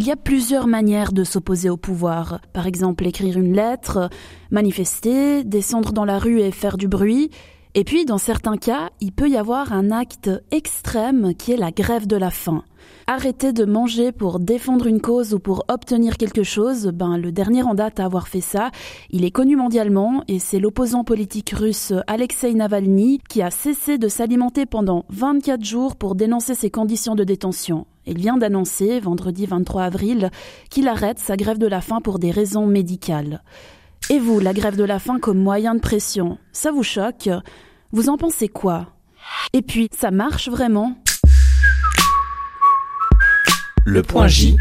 Il y a plusieurs manières de s'opposer au pouvoir. Par exemple, écrire une lettre, manifester, descendre dans la rue et faire du bruit. Et puis, dans certains cas, il peut y avoir un acte extrême qui est la grève de la faim. Arrêter de manger pour défendre une cause ou pour obtenir quelque chose, ben le dernier en date à avoir fait ça, il est connu mondialement et c'est l'opposant politique russe Alexei Navalny qui a cessé de s'alimenter pendant 24 jours pour dénoncer ses conditions de détention. Il vient d'annoncer, vendredi 23 avril, qu'il arrête sa grève de la faim pour des raisons médicales. Et vous, la grève de la faim comme moyen de pression, ça vous choque? Vous en pensez quoi? Et puis, ça marche vraiment? Le point J.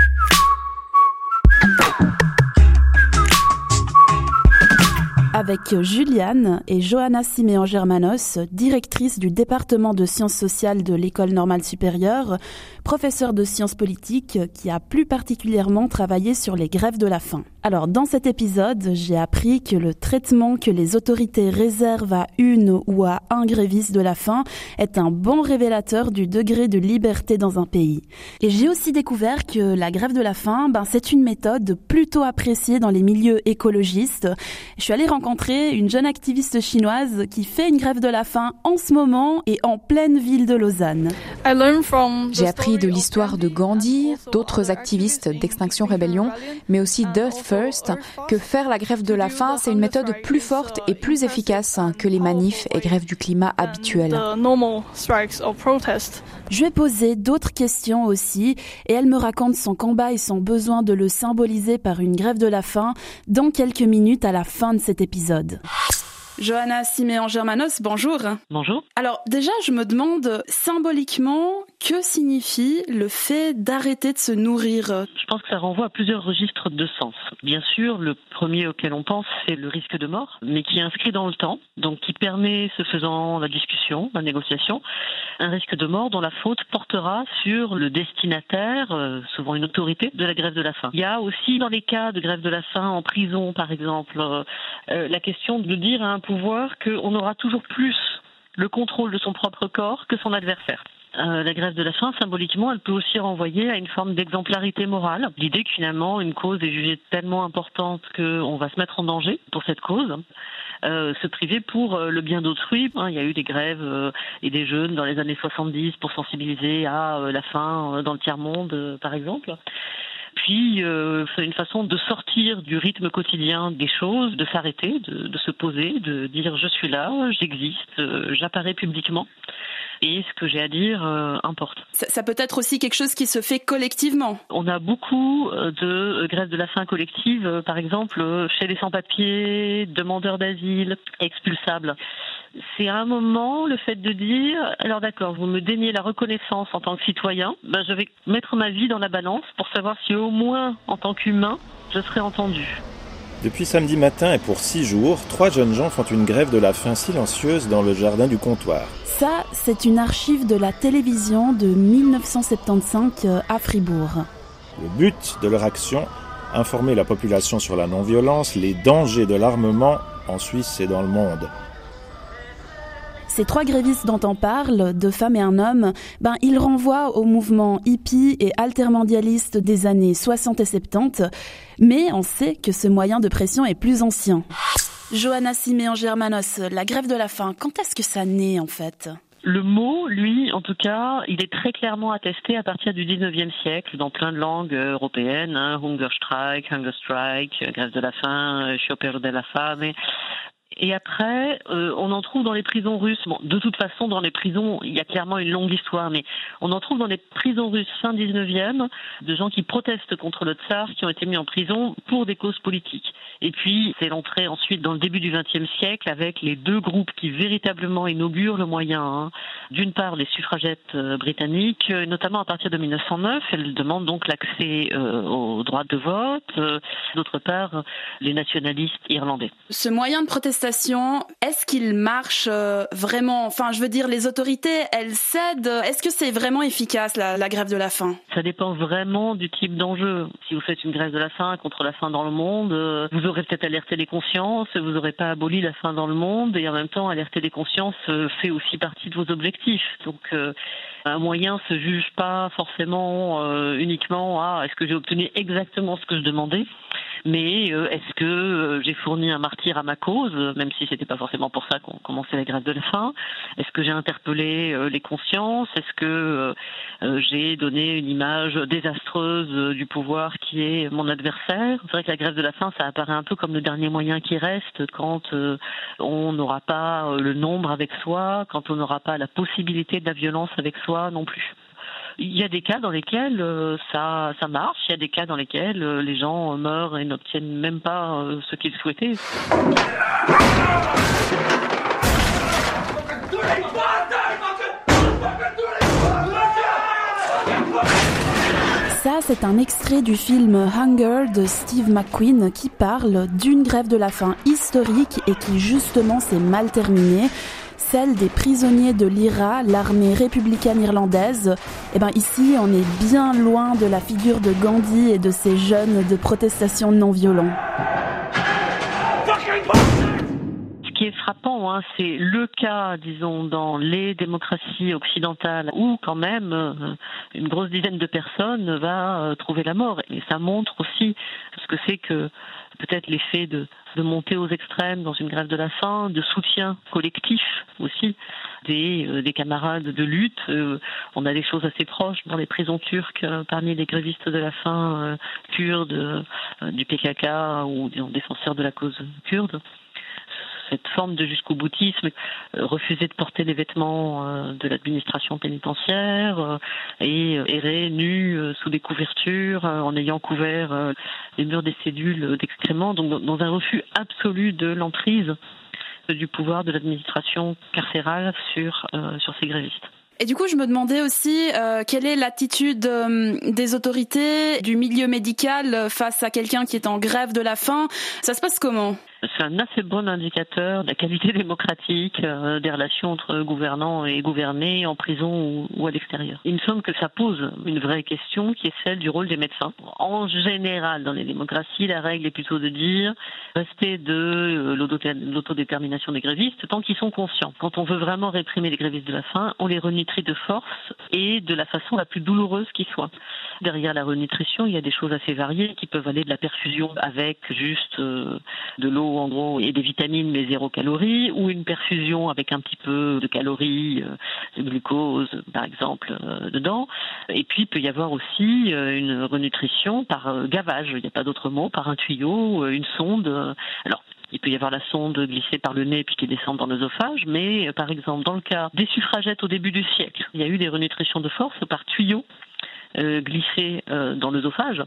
avec Juliane et Johanna Siméon Germanos, directrice du département de sciences sociales de l'École normale supérieure, professeure de sciences politiques qui a plus particulièrement travaillé sur les grèves de la faim. Alors, dans cet épisode, j'ai appris que le traitement que les autorités réservent à une ou à un gréviste de la faim est un bon révélateur du degré de liberté dans un pays. Et j'ai aussi découvert que la grève de la faim, ben, c'est une méthode plutôt appréciée dans les milieux écologistes. Je suis allée rencontrer une jeune activiste chinoise qui fait une grève de la faim en ce moment et en pleine ville de Lausanne. J'ai appris de l'histoire de Gandhi, d'autres activistes d'Extinction Rébellion, mais aussi d'Earth First, que faire la grève de la faim, c'est une méthode plus forte et plus efficace que les manifs et grèves du climat habituelles. Je vais poser d'autres questions aussi, et elle me raconte son combat et son besoin de le symboliser par une grève de la faim dans quelques minutes à la fin de cet épisode. Johanna Siméon Germanos, bonjour. Bonjour. Alors déjà, je me demande symboliquement que signifie le fait d'arrêter de se nourrir? Je pense que ça renvoie à plusieurs registres de sens. Bien sûr, le premier auquel on pense, c'est le risque de mort, mais qui est inscrit dans le temps, donc qui permet, ce faisant, la discussion, la négociation, un risque de mort dont la faute portera sur le destinataire, euh, souvent une autorité, de la grève de la faim. Il y a aussi dans les cas de grève de la faim en prison, par exemple, euh, euh, la question de dire à un pouvoir qu'on aura toujours plus le contrôle de son propre corps que son adversaire. Euh, la grève de la faim, symboliquement, elle peut aussi renvoyer à une forme d'exemplarité morale. L'idée que finalement, une cause est jugée tellement importante qu'on va se mettre en danger pour cette cause. Euh, se priver pour euh, le bien d'autrui. Hein, il y a eu des grèves et des jeunes dans les années 70 pour sensibiliser à la faim dans le tiers-monde, par exemple. Puis, c'est une façon de sortir du rythme quotidien des choses, de s'arrêter, de, de, se poser, de dire je suis là, j'existe, j'apparais publiquement et ce que j'ai à dire euh, importe. Ça, peut être aussi quelque chose qui se fait collectivement. On a beaucoup euh, de grèves de la faim collective, euh, par exemple chez les sans-papiers, demandeurs d'asile, expulsables. C'est à un moment le fait de dire alors d'accord, vous me daignez la reconnaissance en tant que citoyen, ben, je vais mettre ma vie dans la balance pour savoir si au moins en tant qu'humain je serai entendu. Depuis samedi matin et pour six jours, trois jeunes gens font une grève de la faim silencieuse dans le jardin du comptoir. Ça, c'est une archive de la télévision de 1975 euh, à Fribourg. Le but de leur action, informer la population sur la non-violence, les dangers de l'armement en Suisse et dans le monde. Ces trois grévistes dont on parle, deux femmes et un homme, ben, ils renvoient au mouvement hippie et altermondialiste des années 60 et 70, mais on sait que ce moyen de pression est plus ancien. Johanna Siméon Germanos, la grève de la faim, quand est-ce que ça naît en fait? Le mot, lui, en tout cas, il est très clairement attesté à partir du 19e siècle dans plein de langues européennes, hein, Hunger Strike, Hunger Strike, grève de la faim, Sciopero della fame. Et après, euh, on en trouve dans les prisons russes. Bon, de toute façon, dans les prisons, il y a clairement une longue histoire, mais on en trouve dans les prisons russes fin 19e de gens qui protestent contre le tsar, qui ont été mis en prison pour des causes politiques. Et puis, c'est l'entrée ensuite dans le début du XXe siècle avec les deux groupes qui véritablement inaugurent le moyen. Hein. D'une part, les suffragettes euh, britanniques, euh, notamment à partir de 1909, elles demandent donc l'accès au droit de vote. D'autre part, les nationalistes irlandais. Ce moyen de protestation est-ce qu'ils marchent euh, vraiment? Enfin, je veux dire, les autorités, elles cèdent. Est-ce que c'est vraiment efficace la, grève de la faim? Ça dépend vraiment du type d'enjeu. Si vous faites une grève de la faim contre la faim dans le monde, euh, vous aurez peut-être alerté les consciences, vous n'aurez pas aboli la faim dans le monde, et en même temps, alerter les consciences euh, fait aussi partie de vos objectifs. Donc, un moyen se juge pas forcément uniquement à est-ce que j'ai obtenu exactement ce que je demandais, mais est-ce que j'ai fourni un martyr à ma cause, même si c'était pas forcément pour ça qu'on commençait la grève de la faim? Est-ce que j'ai interpellé euh, les consciences? Est-ce que euh, euh, j'ai donné une image désastreuse du pouvoir qui est mon adversaire? C'est vrai que la grève de la faim, ça apparaît un peu comme le dernier moyen qui reste quand on n'aura pas le nombre avec soi, quand on n'aura pas la possibilité de la violence avec soi non plus. Il y a des cas dans lesquels euh, ça, ça marche, il y a des cas dans lesquels euh, les gens meurent et n'obtiennent même pas euh, ce qu'ils souhaitaient. Ça, c'est un extrait du film Hunger de Steve McQueen qui parle d'une grève de la faim historique et qui justement s'est mal terminée celle des prisonniers de l'IRA, l'armée républicaine irlandaise. Et eh ben ici, on est bien loin de la figure de Gandhi et de ces jeunes de protestation non violents. Ce qui est frappant, hein, c'est le cas, disons, dans les démocraties occidentales où quand même euh, une grosse dizaine de personnes va euh, trouver la mort. Et ça montre aussi ce que c'est que peut-être l'effet de, de monter aux extrêmes dans une grève de la faim, de soutien collectif aussi des, euh, des camarades de lutte. Euh, on a des choses assez proches dans les prisons turques euh, parmi les grévistes de la faim kurdes, du PKK ou des défenseurs de la cause kurde cette forme de jusqu'au boutisme, euh, refuser de porter les vêtements euh, de l'administration pénitentiaire euh, et errer nu sous des couvertures en ayant couvert les murs des cellules d'excréments, donc dans un refus absolu de l'emprise du pouvoir de l'administration carcérale sur, sur ces grévistes. Et du coup, je me demandais aussi quelle est l'attitude des autorités du milieu médical face à quelqu'un qui est en grève de la faim? Ça se passe comment? C'est un assez bon indicateur de la qualité démocratique euh, des relations entre gouvernants et gouvernés en prison ou, à l'extérieur. Il me semble que ça pose une vraie question qui est celle du rôle des médecins. En général, dans les démocraties, la règle est plutôt de dire rester de euh, l'autodétermination des grévistes tant qu'ils sont conscients. Quand on veut vraiment réprimer les grévistes de la faim, on les renutrit de force et de la façon la plus douloureuse qui soit. Derrière la renutrition, il y a des choses assez variées qui peuvent aller de la perfusion avec juste euh, de l'eau en gros et des vitamines mais zéro calories, ou une perfusion avec un petit peu de calories, euh, de glucose par exemple euh, dedans. Et puis il peut y avoir aussi euh, une renutrition par gavage, il n'y a pas d'autre mot, par un tuyau, une sonde. Alors il peut y avoir la sonde glissée par le nez puis qui descend dans l'œsophage, mais par exemple dans le cas des suffragettes au début du siècle, il y a eu des renutritions de force par tuyau glissé dans l'œsophage.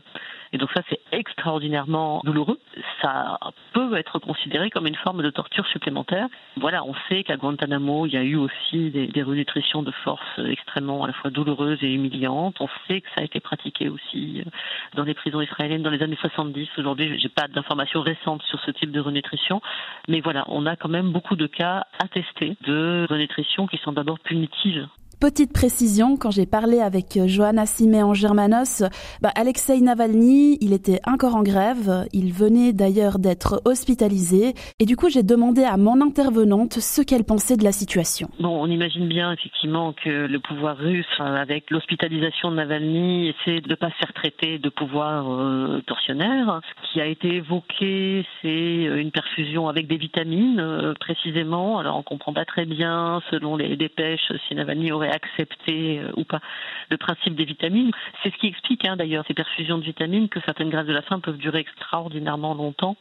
Et donc ça, c'est extraordinairement douloureux. Ça peut être considéré comme une forme de torture supplémentaire. Voilà, on sait qu'à Guantanamo, il y a eu aussi des, renutritions de force extrêmement à la fois douloureuses et humiliantes. On sait que ça a été pratiqué aussi euh, dans les prisons israéliennes dans les années 70. Aujourd'hui, j'ai pas d'informations récentes sur ce type de renutrition, mais voilà, on a quand même beaucoup de cas attestés de renutrition qui sont d'abord punitives Petite précision, quand j'ai parlé avec euh, Johanna Simé en Germanos, bah Alexei Navalny, il était encore en grève, il venait d'ailleurs d'être hospitalisé, et du coup j'ai demandé à mon intervenante ce qu'elle pensait de la situation. Bon, on imagine bien effectivement que le pouvoir russe, avec l'hospitalisation de Navalny, essaie de ne pas se faire traiter de pouvoir euh, tortionnaire. Ce qui a été évoqué, c'est euh, une perfusion avec des vitamines, précisément. Alors on comprend pas très bien, selon les dépêches, si Navalny aurait accepter euh, ou pas le principe des vitamines. C'est ce qui explique hein, d'ailleurs ces perfusions de vitamines que certaines grèves de la faim peuvent durer extraordinairement longtemps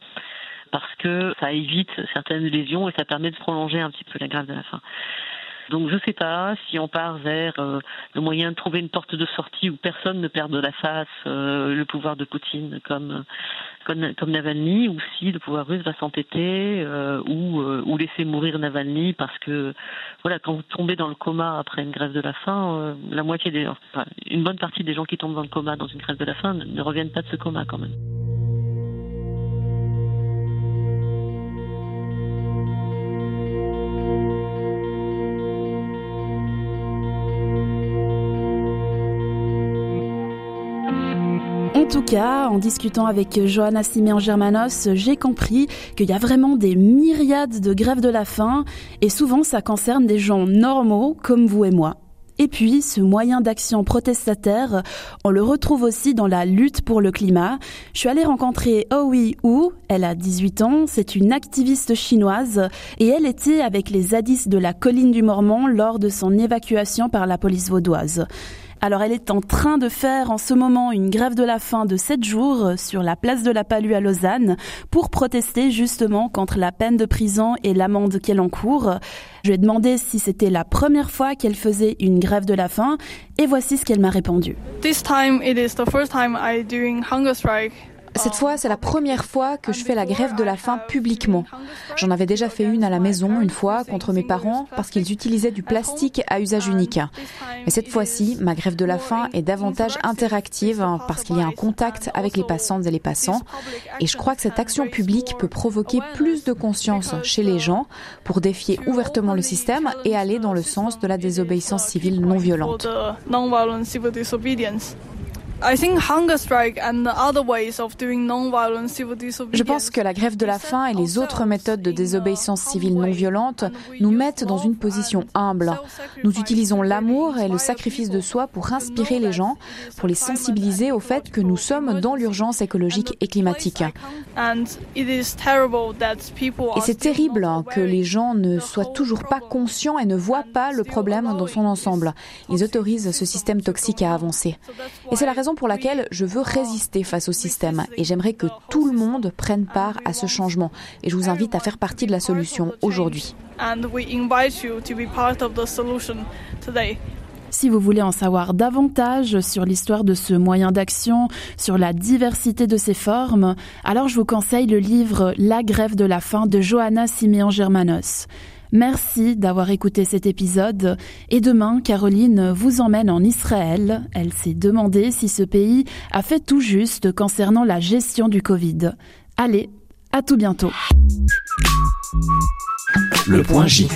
parce que ça évite certaines lésions et ça permet de prolonger un petit peu la grève de la faim. Donc je ne sais pas si on part vers euh, le moyen de trouver une porte de sortie où personne ne perd de la face euh, le pouvoir de Poutine comme, comme, comme Navalny, ou si le pouvoir russe va s'entêter euh, ou, ou laisser mourir Navalny parce que voilà quand vous tombez dans le coma après une grève de la faim, la moitié des enfin, une bonne partie des gens qui tombent dans le coma dans une grève de la faim ne reviennent pas de ce coma quand même. Tout cas, en discutant avec Johanna Siméon Germanos, j'ai compris qu'il y a vraiment des myriades de grèves de la faim et souvent ça concerne des gens normaux comme vous et moi. Et puis, ce moyen d'action protestataire, on le retrouve aussi dans la lutte pour le climat. Je suis allée rencontrer Oui Wu, elle a 18 ans, c'est une activiste chinoise et elle était avec les zadistes de la colline du Mormon lors de son évacuation par la police vaudoise. Alors elle est en train de faire en ce moment une grève de la faim de 7 jours sur la place de la Palue à Lausanne pour protester justement contre la peine de prison et l'amende qu'elle encourt. Je lui ai demandé si c'était la première fois qu'elle faisait une grève de la faim et voici ce qu'elle m'a répondu. This time it is the first time I doing hunger strike. Cette fois, c'est la première fois que je fais la grève de la faim publiquement. J'en avais déjà fait une à la maison une fois contre mes parents parce qu'ils utilisaient du plastique à usage unique. Mais cette fois-ci, ma grève de la faim est davantage interactive parce qu'il y a un contact avec les passantes et les passants. Et je crois que cette action publique peut provoquer plus de conscience chez les gens pour défier ouvertement le système et aller dans le sens de la désobéissance civile non violente. Je pense que la grève de la faim et les autres méthodes de désobéissance civile non violente nous mettent dans une position humble. Nous utilisons l'amour et le sacrifice de soi pour inspirer les gens, pour les sensibiliser au fait que nous sommes dans l'urgence écologique et climatique. Et c'est terrible que les gens ne soient toujours pas conscients et ne voient pas le problème dans son ensemble. Ils autorisent ce système toxique à avancer. Et c'est la raison pour laquelle je veux résister face au système et j'aimerais que tout le monde prenne part à ce changement. Et je vous invite à faire partie de la solution aujourd'hui. Si vous voulez en savoir davantage sur l'histoire de ce moyen d'action, sur la diversité de ses formes, alors je vous conseille le livre La grève de la faim de Johanna Siméon Germanos. Merci d'avoir écouté cet épisode et demain, Caroline vous emmène en Israël. Elle s'est demandé si ce pays a fait tout juste concernant la gestion du Covid. Allez, à tout bientôt. Le point J.